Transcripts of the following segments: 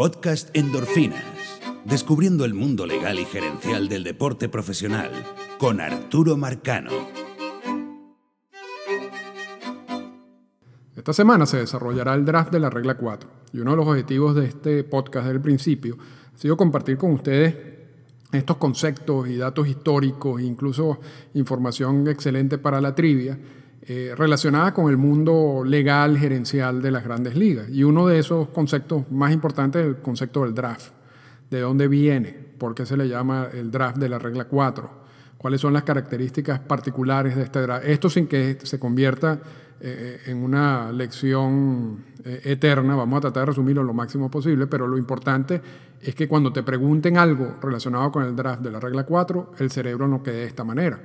podcast Endorfinas, descubriendo el mundo legal y gerencial del deporte profesional, con Arturo Marcano. Esta semana se desarrollará el draft de la regla 4 y uno de los objetivos de este podcast desde el principio ha sido compartir con ustedes estos conceptos y datos históricos, incluso información excelente para la trivia, eh, relacionada con el mundo legal gerencial de las grandes ligas. Y uno de esos conceptos más importantes es el concepto del draft. ¿De dónde viene? ¿Por qué se le llama el draft de la regla 4? ¿Cuáles son las características particulares de este draft? Esto sin que se convierta eh, en una lección eh, eterna, vamos a tratar de resumirlo lo máximo posible, pero lo importante es que cuando te pregunten algo relacionado con el draft de la regla 4, el cerebro no quede de esta manera.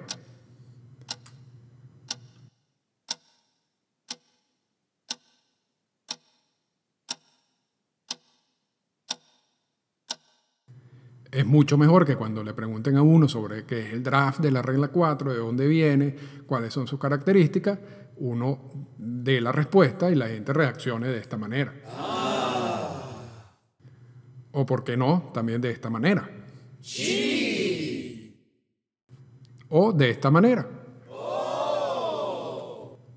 Es mucho mejor que cuando le pregunten a uno sobre qué es el draft de la regla 4, de dónde viene, cuáles son sus características, uno dé la respuesta y la gente reaccione de esta manera. O, ¿por qué no?, también de esta manera. Sí. O de esta manera.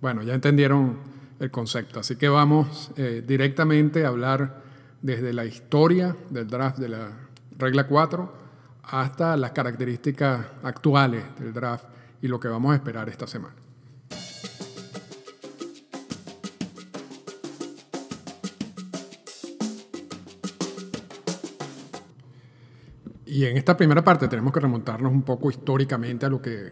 Bueno, ya entendieron el concepto, así que vamos eh, directamente a hablar desde la historia del draft de la regla 4, hasta las características actuales del draft y lo que vamos a esperar esta semana. Y en esta primera parte tenemos que remontarnos un poco históricamente a lo que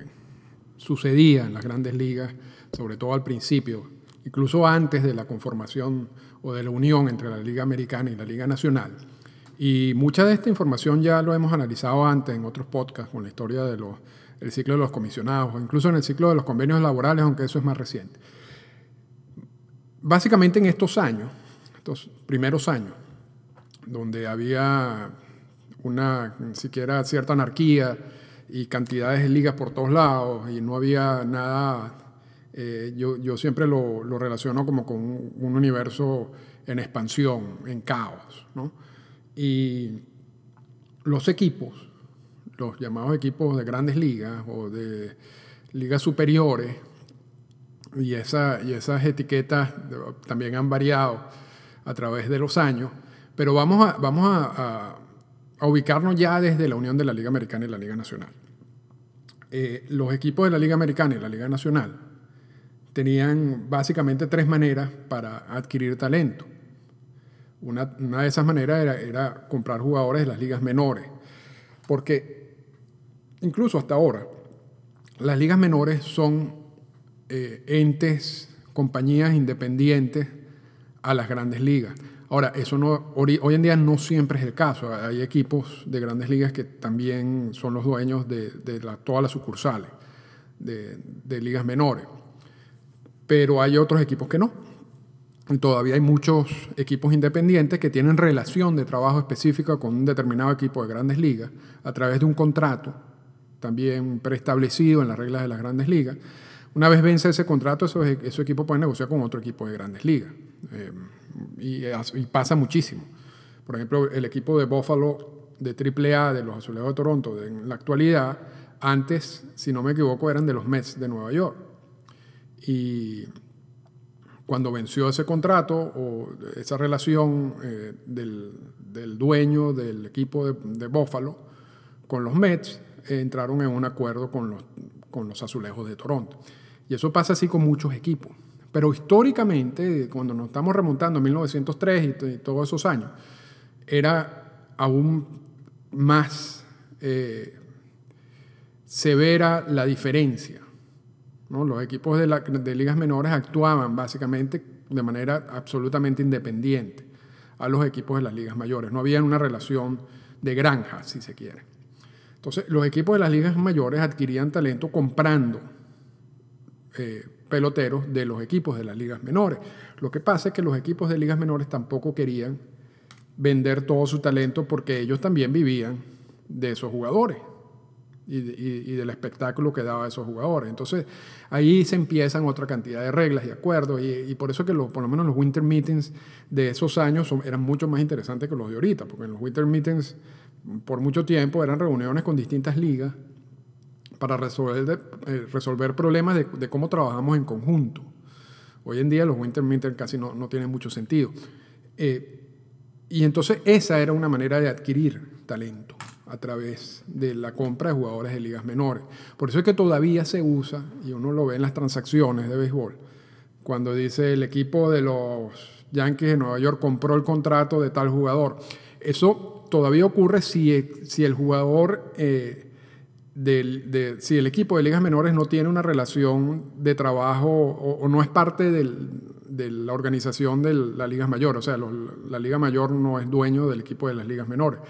sucedía en las grandes ligas, sobre todo al principio, incluso antes de la conformación o de la unión entre la Liga Americana y la Liga Nacional y mucha de esta información ya lo hemos analizado antes en otros podcasts con la historia del ciclo de los comisionados, o incluso en el ciclo de los convenios laborales, aunque eso es más reciente. Básicamente en estos años, estos primeros años, donde había una siquiera cierta anarquía y cantidades de ligas por todos lados y no había nada, eh, yo, yo, siempre lo, lo, relaciono como con un, un universo en expansión, en caos, ¿no? Y los equipos, los llamados equipos de grandes ligas o de ligas superiores, y, esa, y esas etiquetas también han variado a través de los años, pero vamos, a, vamos a, ubicarnos ya desde la unión de la Liga Americana y la Liga Nacional. Eh, los equipos de la Liga Americana y la Liga Nacional tenían básicamente tres maneras para adquirir talento. Una, de esas maneras era, comprar jugadores de las ligas menores, porque incluso hasta ahora las ligas menores son eh, entes, compañías independientes a las grandes ligas. Ahora, eso no, hoy en día no siempre es el caso. Hay equipos de grandes ligas que también son los dueños de, todas las sucursales de, de ligas menores. Pero hay otros equipos que no todavía hay muchos equipos independientes que tienen relación de trabajo específica con un determinado equipo de grandes ligas a través de un contrato también preestablecido en las reglas de las grandes ligas. Una vez vence ese contrato, esos, esos equipos pueden negociar con otro equipo de grandes ligas. Eh, y, pasa muchísimo. Por ejemplo, el equipo de Buffalo de AAA de los Azulejos de Toronto en la actualidad, antes, si no me equivoco, eran de los Mets de Nueva York. Y cuando venció ese contrato o esa relación eh, del, dueño del equipo de, Buffalo con los Mets, entraron en un acuerdo con los, con los azulejos de Toronto. Y eso pasa así con muchos equipos. Pero históricamente, cuando nos estamos remontando a 1903 y, todos esos años, era aún más eh, severa la diferencia los equipos de, ligas menores actuaban básicamente de manera absolutamente independiente a los equipos de las ligas mayores. No había una relación de granja, si se quiere. Entonces, los equipos de las ligas mayores adquirían talento comprando eh, peloteros de los equipos de las ligas menores. Lo que pasa es que los equipos de ligas menores tampoco querían vender todo su talento porque ellos también vivían de esos jugadores. Y, del espectáculo que daba a esos jugadores. Entonces ahí se empiezan otra cantidad de reglas y acuerdos y, por eso que por lo menos los winter meetings de esos años eran mucho más interesantes que los de ahorita, porque en los winter meetings por mucho tiempo eran reuniones con distintas ligas para resolver, eh, resolver problemas de, cómo trabajamos en conjunto. Hoy en día los winter meetings casi no, no tienen mucho sentido. Eh, y entonces esa era una manera de adquirir talento a través de la compra de jugadores de ligas menores. Por eso es que todavía se usa, y uno lo ve en las transacciones de béisbol, cuando dice el equipo de los Yankees de Nueva York compró el contrato de tal jugador. Eso todavía ocurre si, el jugador, eh, si el equipo de ligas menores no tiene una relación de trabajo o, no es parte de la organización de la liga mayor, o sea, la liga mayor no es dueño del equipo de las ligas menores.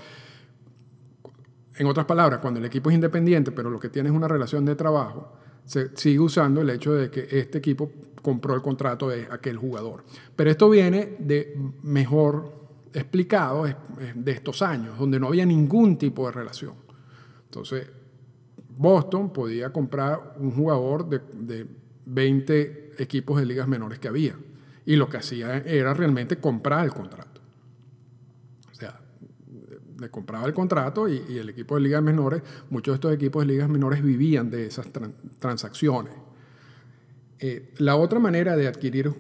En otras palabras, cuando el equipo es independiente, pero lo que tiene es una relación de trabajo, se sigue usando el hecho de que este equipo compró el contrato de aquel jugador. Pero esto viene de mejor explicado de estos años, donde no había ningún tipo de relación. Entonces, Boston podía comprar un jugador de, de 20 equipos de ligas menores que había. Y lo que hacía era realmente comprar el contrato le compraba el contrato y, el equipo de ligas menores, muchos de estos equipos de ligas menores vivían de esas transacciones. Eh, la otra manera de adquirir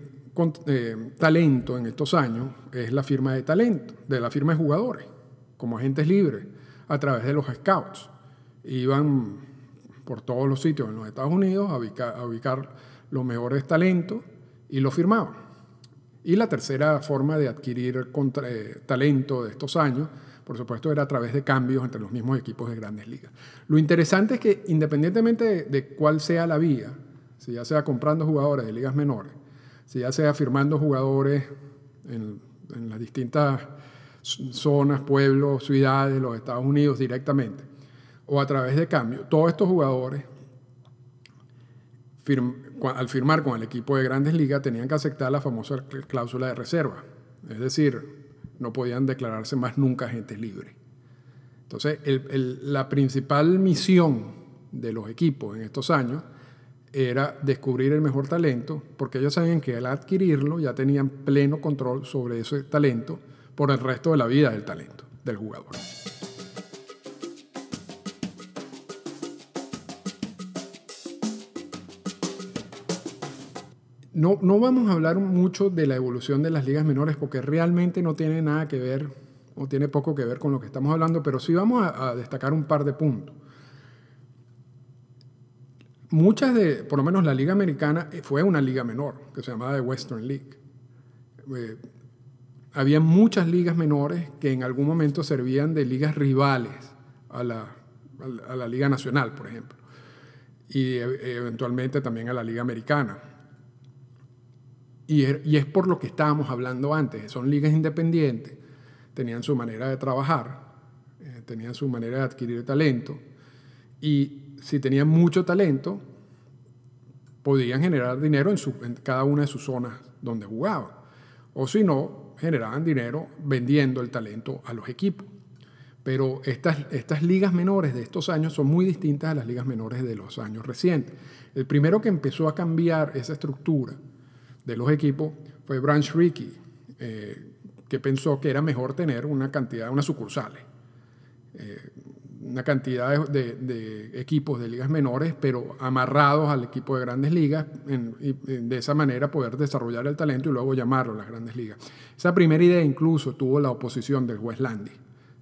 eh, talento en estos años es la firma de talento, de la firma de jugadores, como agentes libres, a través de los scouts. Iban por todos los sitios en los Estados Unidos a ubicar, los mejores talentos y los firmaban. Y la tercera forma de adquirir eh, talento de estos años por supuesto, era a través de cambios entre los mismos equipos de grandes ligas. Lo interesante es que independientemente de, cuál sea la vía, si ya sea comprando jugadores de ligas menores, si ya sea firmando jugadores en, las distintas zonas, pueblos, ciudades de los Estados Unidos directamente, o a través de cambios, todos estos jugadores al firmar con el equipo de grandes ligas tenían que aceptar la famosa cláusula de reserva. Es decir, no podían declararse más nunca agentes libres. Entonces, la principal misión de los equipos en estos años era descubrir el mejor talento, porque ellos sabían que al adquirirlo ya tenían pleno control sobre ese talento por el resto de la vida del talento del jugador. No, vamos a hablar mucho de la evolución de las ligas menores porque realmente no tiene nada que ver o tiene poco que ver con lo que estamos hablando, pero sí vamos a, destacar un par de puntos. Muchas de, por lo menos la liga americana eh, fue una liga menor, que se llamaba The Western League. Eh, había muchas ligas menores que en algún momento servían de ligas rivales a la, a la Liga Nacional, por ejemplo, y eh, eventualmente también a la Liga Americana. Er, y, es por lo que estábamos hablando antes. Son ligas independientes, tenían su manera de trabajar, eh, tenían su manera de adquirir talento. Y si tenían mucho talento, podían generar dinero en, cada una de sus zonas donde jugaban. O si no, generaban dinero vendiendo el talento a los equipos. Pero estas ligas menores de estos años son muy distintas a las ligas menores de los años recientes. El primero que empezó a cambiar esa estructura de los equipos fue Branch Rickey, eh, que pensó que era mejor tener una cantidad, unas sucursales, eh, una cantidad de, equipos de ligas menores, pero amarrados al equipo de grandes ligas, y de esa manera poder desarrollar el talento y luego llamarlo a las grandes ligas. Esa primera idea incluso tuvo la oposición del juez Landy,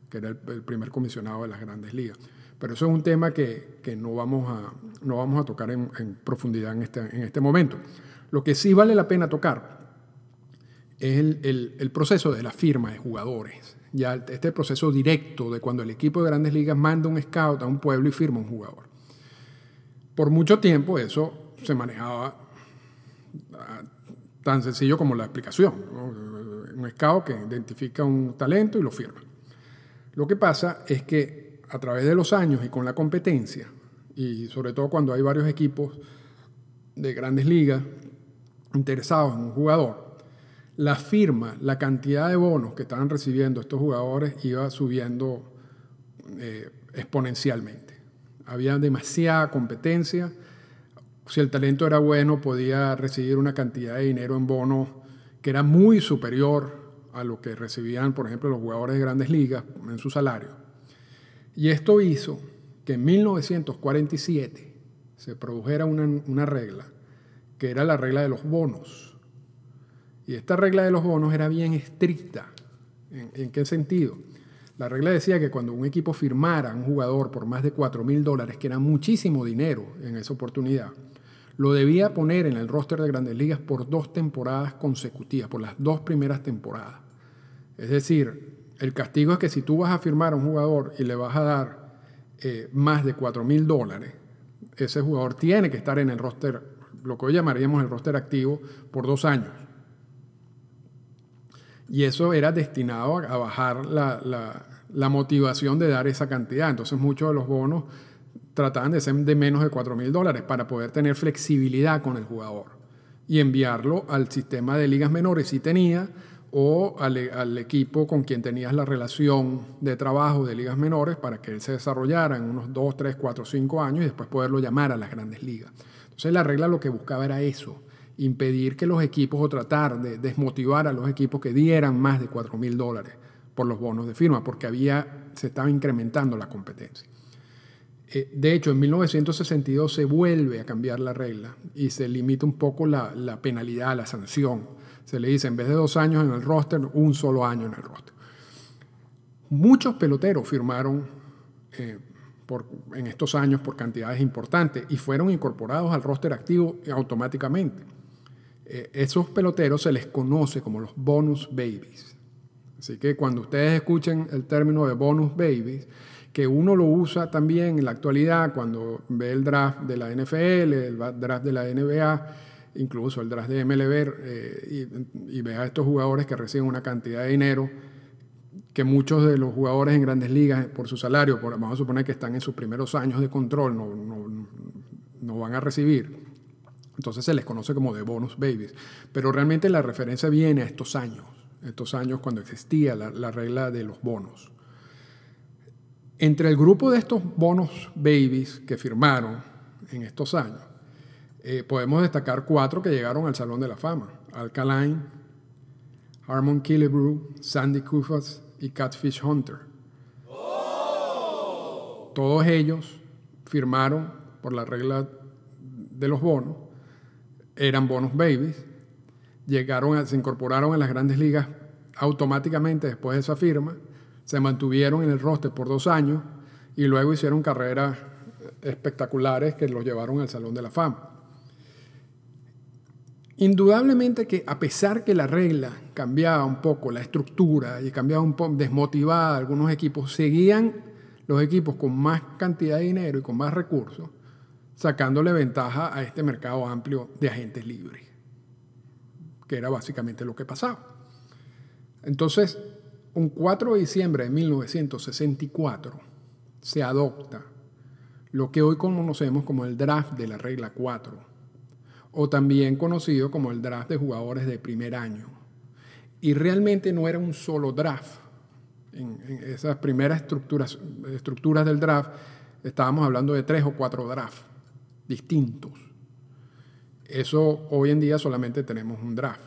que era el, primer comisionado de las grandes ligas. Pero eso es un tema que, no, vamos a, tocar en, profundidad en este, en este momento. Lo que sí vale la pena tocar es el, proceso de la firma de jugadores. Ya este proceso directo de cuando el equipo de grandes ligas manda un scout a un pueblo y firma un jugador. Por mucho tiempo eso se manejaba ah, tan sencillo como la explicación. Un scout que identifica un talento y lo firma. Lo que pasa es que a través de los años y con la competencia, y sobre todo cuando hay varios equipos de grandes ligas interesados en un jugador, la firma, la cantidad de bonos que estaban recibiendo estos jugadores iba subiendo eh, exponencialmente. Había demasiada competencia. Si el talento era bueno, podía recibir una cantidad de dinero en bonos que era muy superior a lo que recibían, por ejemplo, los jugadores de grandes ligas en su salario. Y esto hizo que en 1947 se produjera una, regla, que era la regla de los bonos. Y esta regla de los bonos era bien estricta. ¿En, qué sentido? La regla decía que cuando un equipo firmara a un jugador por más de 4 mil dólares, que era muchísimo dinero en esa oportunidad, lo debía poner en el roster de grandes ligas por dos temporadas consecutivas, por las dos primeras temporadas. Es decir, el castigo es que si tú vas a firmar a un jugador y le vas a dar eh, más de 4 mil dólares, ese jugador tiene que estar en el roster, lo que hoy llamaríamos el roster activo, por dos años. Y eso era destinado a bajar la, la motivación de dar esa cantidad. Entonces muchos de los bonos trataban de ser de menos de 4 mil dólares para poder tener flexibilidad con el jugador y enviarlo al sistema de ligas menores si tenía o al, equipo con quien tenías la relación de trabajo de ligas menores para que él se desarrollara en unos 2, 3, 4, 5 años y después poderlo llamar a las grandes ligas. Entonces la regla lo que buscaba era eso, impedir que los equipos o tratar de desmotivar a los equipos que dieran más de 4 mil dólares por los bonos de firma, porque había, se estaba incrementando la competencia. Eh, de hecho, en 1962 se vuelve a cambiar la regla y se limita un poco la, penalidad, la sanción se le dice, en vez de dos años en el roster, un solo año en el roster. Muchos peloteros firmaron eh, por, en estos años por cantidades importantes y fueron incorporados al roster activo automáticamente. Eh, esos peloteros se les conoce como los bonus babies. Así que cuando ustedes escuchen el término de bonus babies, que uno lo usa también en la actualidad cuando ve el draft de la NFL, el draft de la NBA, incluso el draft de MLB, eh, y, y a estos jugadores que reciben una cantidad de dinero que muchos de los jugadores en grandes ligas, por su salario, por, vamos a suponer que están en sus primeros años de control, no, no, no van a recibir. Entonces se les conoce como de bonus babies. Pero realmente la referencia viene a estos años, estos años cuando existía la, la regla de los bonos. Entre el grupo de estos bonus babies que firmaron en estos años, eh, podemos destacar cuatro que llegaron al Salón de la Fama. Alkaline, Harmon Killebrew, Sandy Koufax y Catfish Hunter. Todos ellos firmaron por la regla de los bonos, eran bonus babies, llegaron se incorporaron a las grandes ligas automáticamente después de esa firma, se mantuvieron en el roster por dos años y luego hicieron carreras espectaculares que los llevaron al Salón de la Fama. Indudablemente que a pesar que la regla cambiaba un poco la estructura y cambiaba un poco, desmotivada algunos equipos, seguían los equipos con más cantidad de dinero y con más recursos, sacándole ventaja a este mercado amplio de agentes libres, que era básicamente lo que pasaba. Entonces, un 4 de diciembre de 1964 se adopta lo que hoy conocemos como el draft de la regla 4 o también conocido como el draft de jugadores de primer año. Y realmente no era un solo draft. En, esas primeras estructuras, estructuras del draft estábamos hablando de tres o cuatro drafts distintos. Eso hoy en día solamente tenemos un draft.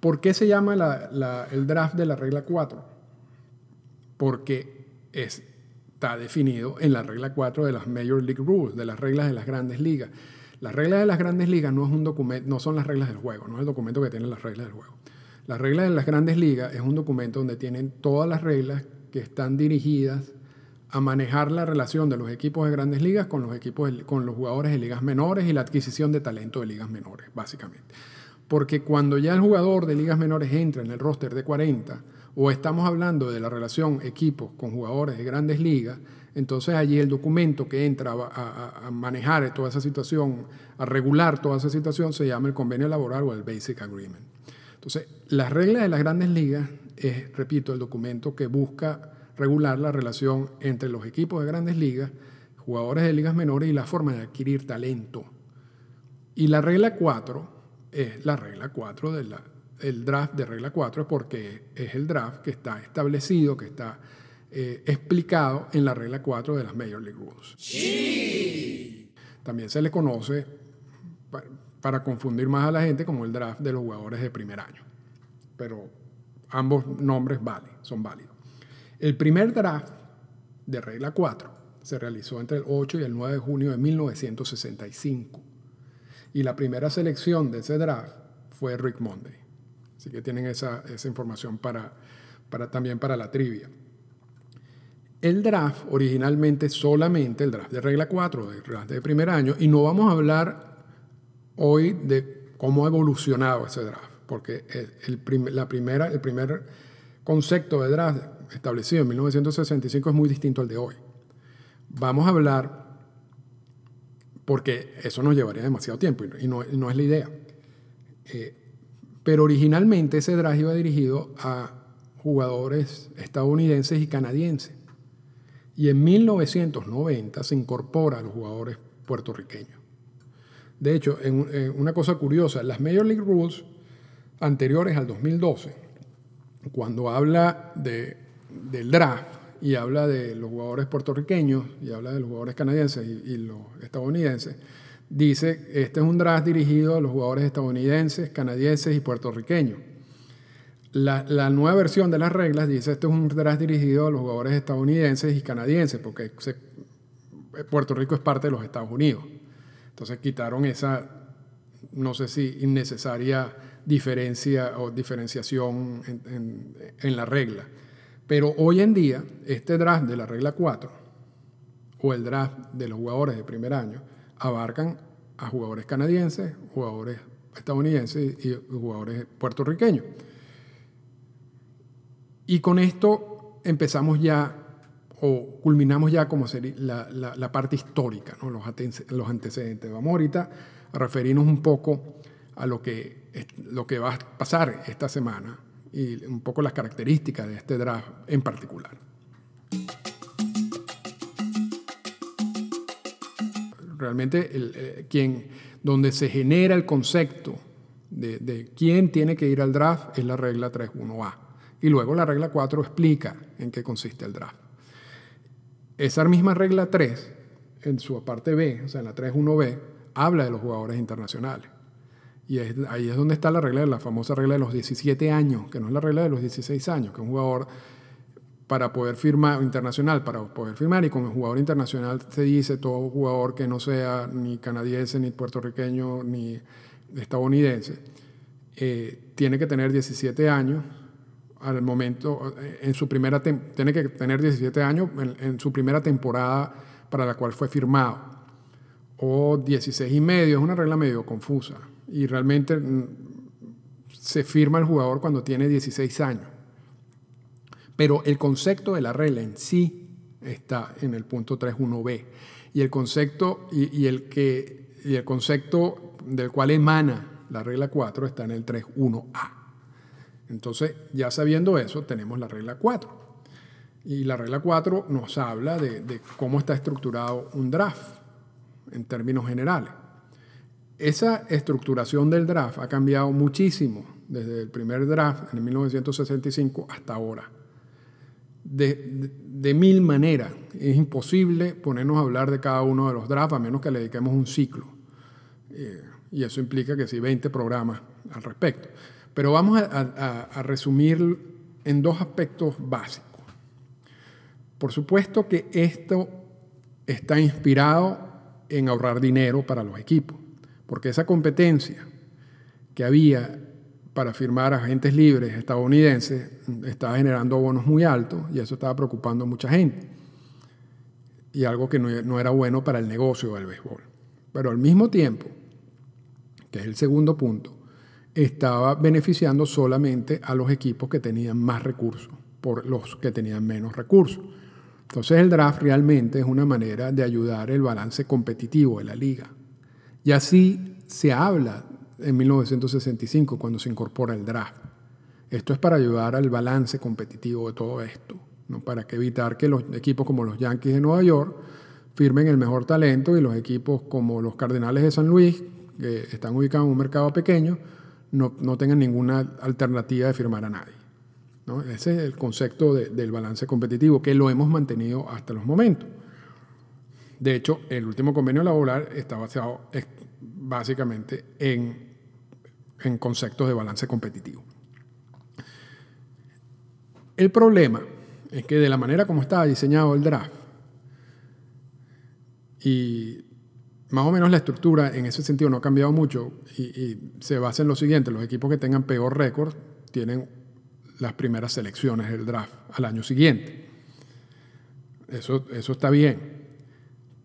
¿Por qué se llama el draft de la regla 4? Porque es está definido en la regla 4 de las Major League Rules, de las reglas de las grandes ligas. Las reglas de las grandes ligas no, es un documento, no son las reglas del juego, no es el documento que tiene las reglas del juego. Las reglas de las grandes ligas es un documento donde tienen todas las reglas que están dirigidas a manejar la relación de los equipos de grandes ligas con los, equipos con los jugadores de ligas menores y la adquisición de talento de ligas menores, básicamente. Porque cuando ya el jugador de ligas menores entra en el roster de 40, o estamos hablando de la relación equipos con jugadores de grandes ligas, entonces allí el documento que entra a, manejar toda esa situación, a regular toda esa situación, se llama el convenio laboral o el Basic Agreement. Entonces, las reglas de las grandes ligas es, repito, el documento que busca regular la relación entre los equipos de grandes ligas, jugadores de ligas menores y la forma de adquirir talento. Y la regla 4 es la regla 4 de la, el draft de regla 4 porque es el draft que está establecido, que está eh, explicado en la regla 4 de las Major League Rules. También se le conoce, para confundir más a la gente, como el draft de los jugadores de primer año. Pero ambos nombres valen, son válidos. El primer draft de regla 4 se realizó entre el 8 y el 9 de junio de 1965. Y la primera selección de ese draft fue Rick Monday. Así que tienen esa, esa información para, para, también para la trivia. El draft originalmente solamente, el draft de regla 4, el draft de primer año, y no vamos a hablar hoy de cómo ha evolucionado ese draft, porque el, la primera, el primer concepto de draft establecido en 1965 es muy distinto al de hoy. Vamos a hablar, porque eso nos llevaría demasiado tiempo y no, es la idea. Eh, pero originalmente ese draft iba dirigido a jugadores estadounidenses y canadienses. Y en 1990 se incorpora a los jugadores puertorriqueños. De hecho, en, una cosa curiosa, las Major League Rules anteriores al 2012, cuando habla de, del draft y habla de los jugadores puertorriqueños y habla de los jugadores canadienses y los estadounidenses, dice, este es un draft dirigido a los jugadores estadounidenses, canadienses y puertorriqueños. La, nueva versión de las reglas dice esto es un draft dirigido a los jugadores estadounidenses y canadienses, porque Puerto Rico es parte de los Estados Unidos. Entonces quitaron esa, no sé si innecesaria diferencia o diferenciación en, en la regla. Pero hoy en día, este draft de la regla 4 o el draft de los jugadores de primer año abarcan a jugadores canadienses, jugadores estadounidenses y jugadores puertorriqueños. Y con esto empezamos ya, o culminamos ya como sería la, parte histórica, los antecedentes. Vamos ahorita a referirnos un poco a lo que, lo que va a pasar esta semana y un poco las características de este draft en particular. Realmente el, eh, quien, donde se genera el concepto de, de quién tiene que ir al draft es la regla 3.1a. Y luego la regla 4 explica en qué consiste el draft. Esa misma regla 3, en su parte B, o sea, en la 3.1b, habla de los jugadores internacionales. Y ahí es donde está la regla, la famosa regla de los 17 años, que no es la regla de los 16 años, que un jugador para poder firmar, internacional, para poder firmar, y con el jugador internacional se dice todo jugador que no sea ni canadiense, ni puertorriqueño, ni estadounidense, eh, tiene que tener 17 años al momento, eh, en su primera, tiene que tener 17 años en, su primera temporada para la cual fue firmado, o 16 y medio, es una regla medio confusa, y realmente mm, se firma el jugador cuando tiene 16 años. Pero el concepto de la regla en sí está en el punto 3.1b, y el concepto, y, el que, y el concepto del cual emana la regla 4 está en el 3.1a. Entonces, ya sabiendo eso, tenemos la regla 4. Y la regla 4 nos habla de, cómo está estructurado un draft en términos generales. Esa estructuración del draft ha cambiado muchísimo desde el primer draft en 1965 hasta ahora. De, mil maneras. Es imposible ponernos a hablar de cada uno de los drafts a menos que le dediquemos un ciclo. Eh, y eso implica que sí, 20 programas al respecto. Pero vamos a, resumir en dos aspectos básicos. Por supuesto que esto está inspirado en ahorrar dinero para los equipos, porque esa competencia que había para firmar agentes libres estadounidenses estaba generando bonos muy altos y eso estaba preocupando a mucha gente. Y algo que no era bueno para el negocio del béisbol. Pero al mismo tiempo, que es el segundo punto, estaba beneficiando solamente a los equipos que tenían más recursos por los que tenían menos recursos. Entonces el draft realmente es una manera de ayudar el balance competitivo de la liga. Y así se habla en 1965 cuando se incorpora el draft. Esto es para ayudar al balance competitivo de todo esto, ¿no? para evitar que los equipos como los Yankees de Nueva York firmen el mejor talento y los equipos como los Cardenales de San Luis, que están ubicados en un mercado pequeño, no, tengan ninguna alternativa de firmar a nadie. ¿no? Ese es el concepto de- del balance competitivo que lo hemos mantenido hasta los momentos. De hecho, el último convenio laboral está basado básicamente en, en conceptos de balance competitivo. El problema es que de la manera como estaba diseñado el draft y más o menos la estructura en ese sentido no ha cambiado mucho y, se basa en lo siguiente, los equipos que tengan peor récord tienen las primeras selecciones del draft al año siguiente. Eso, eso está bien.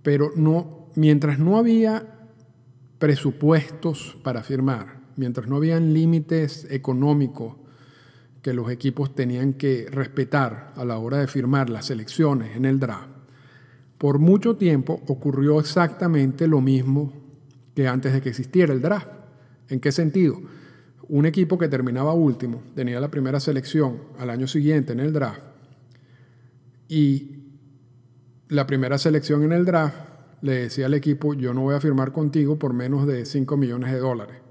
Pero no, mientras no había presupuestos para firmar, mientras no habían límites económicos que los equipos tenían que respetar a la hora de firmar las selecciones en el draft, por mucho tiempo ocurrió exactamente lo mismo que antes de que existiera el draft. ¿En qué sentido? Un equipo que terminaba último tenía la primera selección al año siguiente en el draft y la primera selección en el draft le decía al equipo, yo no voy a firmar contigo por menos de 5 millones de dólares.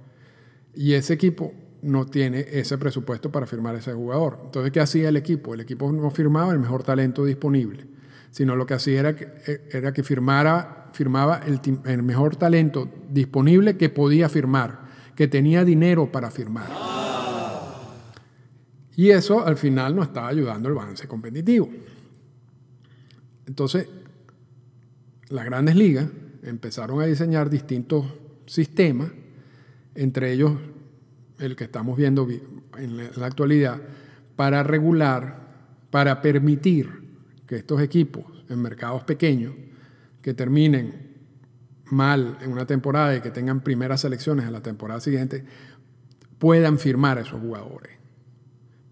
Y ese equipo no tiene ese presupuesto para firmar a ese jugador. Entonces, ¿qué hacía el equipo? El equipo no firmaba el mejor talento disponible, sino lo que hacía era que, que firmara, firmaba el, el mejor talento disponible que podía firmar, que tenía dinero para firmar. Y eso al final no estaba ayudando al balance competitivo. Entonces, las grandes ligas empezaron a diseñar distintos sistemas, entre ellos el que estamos viendo vi- en la actualidad, para regular, para permitir que estos equipos en mercados pequeños que terminen mal en una temporada y que tengan primeras selecciones en la temporada siguiente, puedan firmar a esos jugadores.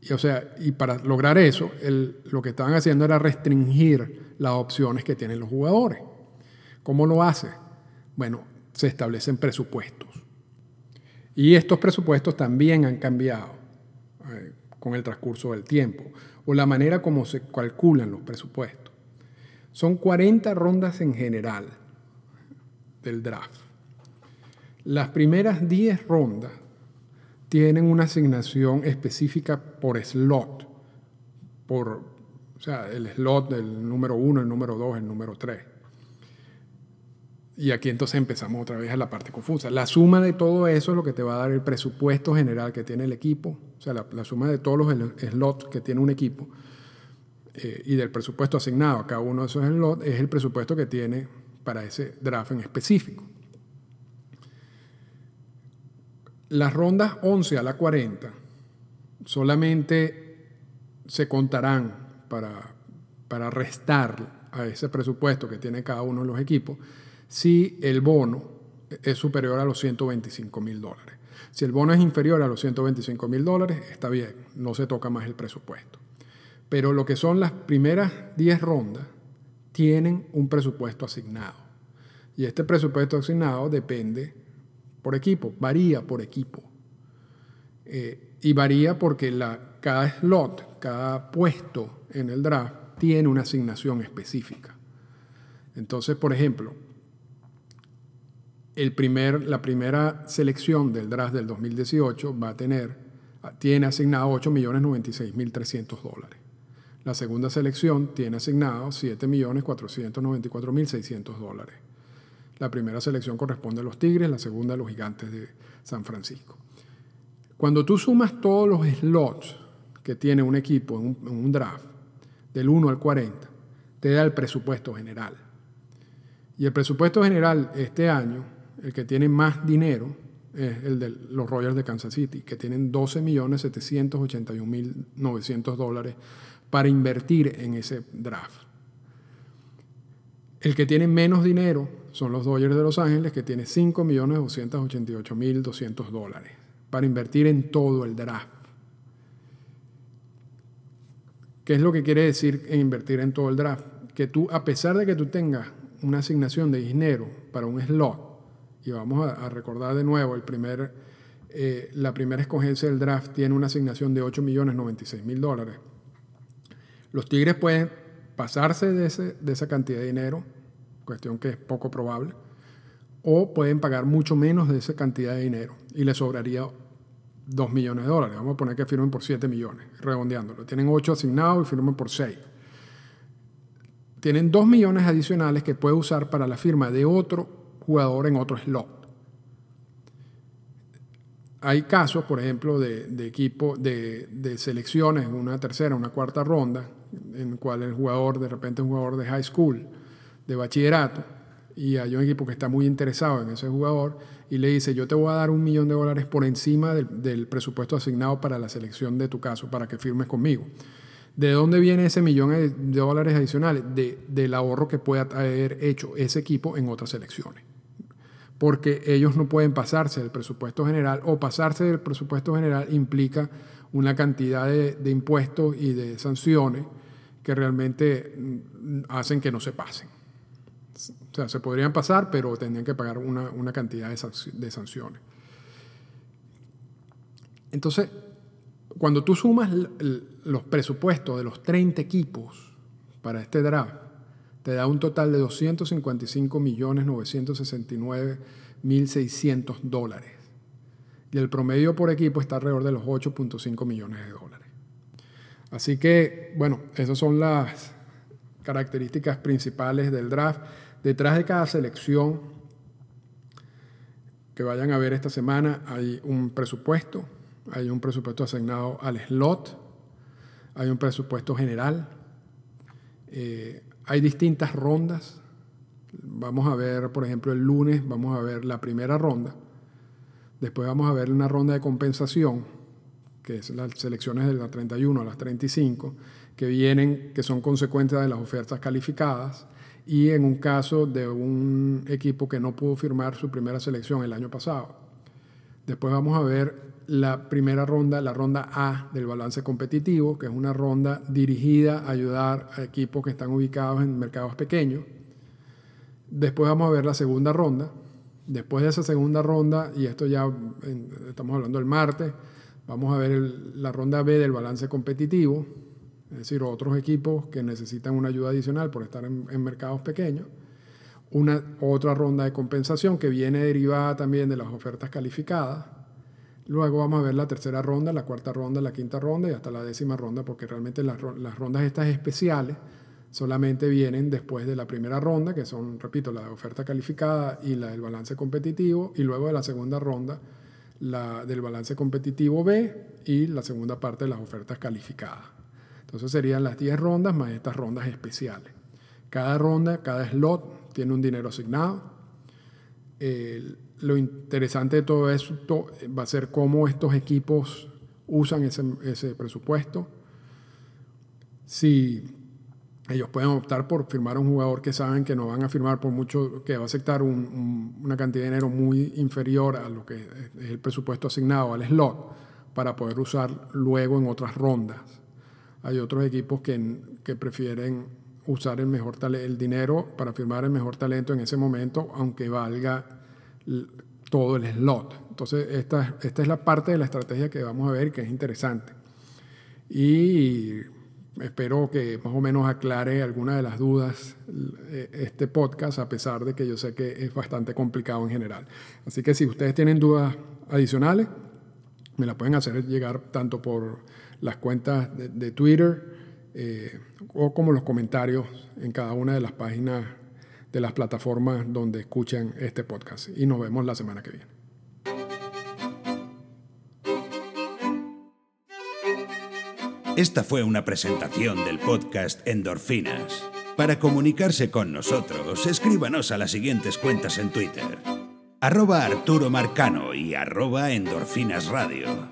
Y, o sea, y para lograr eso, lo que estaban haciendo era restringir las opciones que tienen los jugadores. ¿Cómo lo hace? Bueno, se establecen presupuestos. Y estos presupuestos también han cambiado eh, con el transcurso del tiempo, o la manera como se calculan los presupuestos. Son 40 rondas en general del draft. Las primeras 10 rondas tienen una asignación específica por slot, por, o sea, el slot del número 1, el número 2, el número 3. Y aquí entonces empezamos otra vez a la parte confusa. La suma de todo eso es lo que te va a dar el presupuesto general que tiene el equipo, o sea, la, suma de todos los slots que tiene un equipo eh, y del presupuesto asignado a cada uno de esos slots es el presupuesto que tiene para ese draft en específico. Las rondas 11 a la 40 solamente se contarán para, para restar a ese presupuesto que tiene cada uno de los equipos si el bono es superior a los 125 mil dólares. Si el bono es inferior a los 125 mil dólares, está bien, no se toca más el presupuesto. Pero lo que son las primeras 10 rondas tienen un presupuesto asignado. Y este presupuesto asignado depende por equipo, varía por equipo. Eh, y varía porque cada slot, cada puesto en el draft tiene una asignación específica. Entonces, por ejemplo, el primer, la primera selección del draft del 2018 va a tener, tiene asignado 8.096.300 dólares. La segunda selección tiene asignado 7.494.600 dólares. La primera selección corresponde a los Tigres, la segunda a los Gigantes de San Francisco. Cuando tú sumas todos los slots que tiene un equipo en un, en un draft, del 1 al 40, te da el presupuesto general. Y el presupuesto general este año, el que tiene más dinero, es el de los Royals de Kansas City, que tienen 12.781.900 dólares para invertir en ese draft. El que tiene menos dinero son los Dodgers de Los Ángeles, que tiene 5.288.200 dólares para invertir en todo el draft. ¿Qué es lo que quiere decir invertir en todo el draft? Que tú, a pesar de que tú tengas una asignación de dinero para un slot, y vamos a, recordar de nuevo, el primer, eh, la primera escogencia del draft tiene una asignación de 8.096.000 dólares. Los Tigres pueden pasarse de, ese, de esa cantidad de dinero, cuestión que es poco probable, o pueden pagar mucho menos de esa cantidad de dinero y les sobraría 2 millones de dólares. Vamos a poner que firmen por 7 millones, redondeándolo. Tienen 8 asignados y firmen por 6. Tienen 2 millones adicionales que puede usar para la firma de otro jugador en otro slot. Hay casos, por ejemplo, de, de equipo, de, de selecciones una tercera, una cuarta ronda, en cual el jugador, de repente, es un jugador de high school, de bachillerato, y hay un equipo que está muy interesado en ese jugador y le dice, yo te voy a dar un millón de dólares por encima del, presupuesto asignado para la selección de tu caso, para que firmes conmigo. ¿De dónde viene ese millón de dólares adicionales? De, del ahorro que puede haber hecho ese equipo en otras selecciones. Porque ellos no pueden pasarse del presupuesto general o pasarse del presupuesto general implica una cantidad de, de impuestos y de sanciones que realmente mm, hacen que no se pasen. O sea, se podrían pasar, pero tendrían que pagar una, cantidad de, sanciones. Entonces, cuando tú sumas los presupuestos de los 30 equipos para este draft, te da un total de 255.969.600 dólares. Y el promedio por equipo está alrededor de los 8.5 millones de dólares. Así que, bueno, esas son las características principales del draft. Detrás de cada selección que vayan a ver esta semana hay un presupuesto, hay un presupuesto asignado al slot, hay un presupuesto general, eh, hay distintas rondas. Vamos a ver, por ejemplo, el lunes vamos a ver la primera ronda, después vamos a ver una ronda de compensación, que es las selecciones de las 31 a las 35, que vienen, que son consecuencias de las ofertas calificadas y en un caso de un equipo que no pudo firmar su primera selección el año pasado. Después vamos a ver la primera ronda, la ronda A del balance competitivo, que es una ronda dirigida a ayudar a equipos que están ubicados en mercados pequeños. Después vamos a ver la segunda ronda. Después de esa segunda ronda, y esto ya estamos hablando del martes, vamos a ver la ronda B del balance competitivo, es decir, otros equipos que necesitan una ayuda adicional por estar en, mercados pequeños. Una, otra ronda de compensación que viene derivada también de las ofertas calificadas. Luego vamos a ver la tercera ronda, la cuarta ronda, la quinta ronda y hasta la décima ronda, porque realmente las, las rondas estas especiales solamente vienen después de la primera ronda, que son, repito, la oferta calificada y la del balance competitivo, y luego de la segunda ronda, la del balance competitivo B y la segunda parte de las ofertas calificadas. Entonces serían las 10 rondas más estas rondas especiales. Cada ronda, cada slot tiene un dinero asignado. Lo interesante de todo esto va a ser cómo estos equipos usan ese, presupuesto. Si ellos pueden optar por firmar a un jugador que saben que no van a firmar por mucho, que va a aceptar una cantidad de dinero muy inferior a lo que es el presupuesto asignado al slot para poder usar luego en otras rondas. Hay otros equipos que, que prefieren usar el, mejor el dinero para firmar el mejor talento en ese momento, aunque valga todo el slot. Entonces, esta, esta es la parte de la estrategia que vamos a ver que es interesante. Y espero que más o menos aclare alguna de las dudas eh, este podcast, a pesar de que yo sé que es bastante complicado en general. Así que si ustedes tienen dudas adicionales, me la pueden hacer llegar tanto por las cuentas de, Twitter eh, o como los comentarios en cada una de las páginas de las plataformas donde escuchan este podcast. Y nos vemos la semana que viene. Esta fue una presentación del podcast Endorfinas. Para comunicarse con nosotros, escríbanos a las siguientes cuentas en Twitter. Arroba Arturo Marcano y arroba Endorfinas Radio.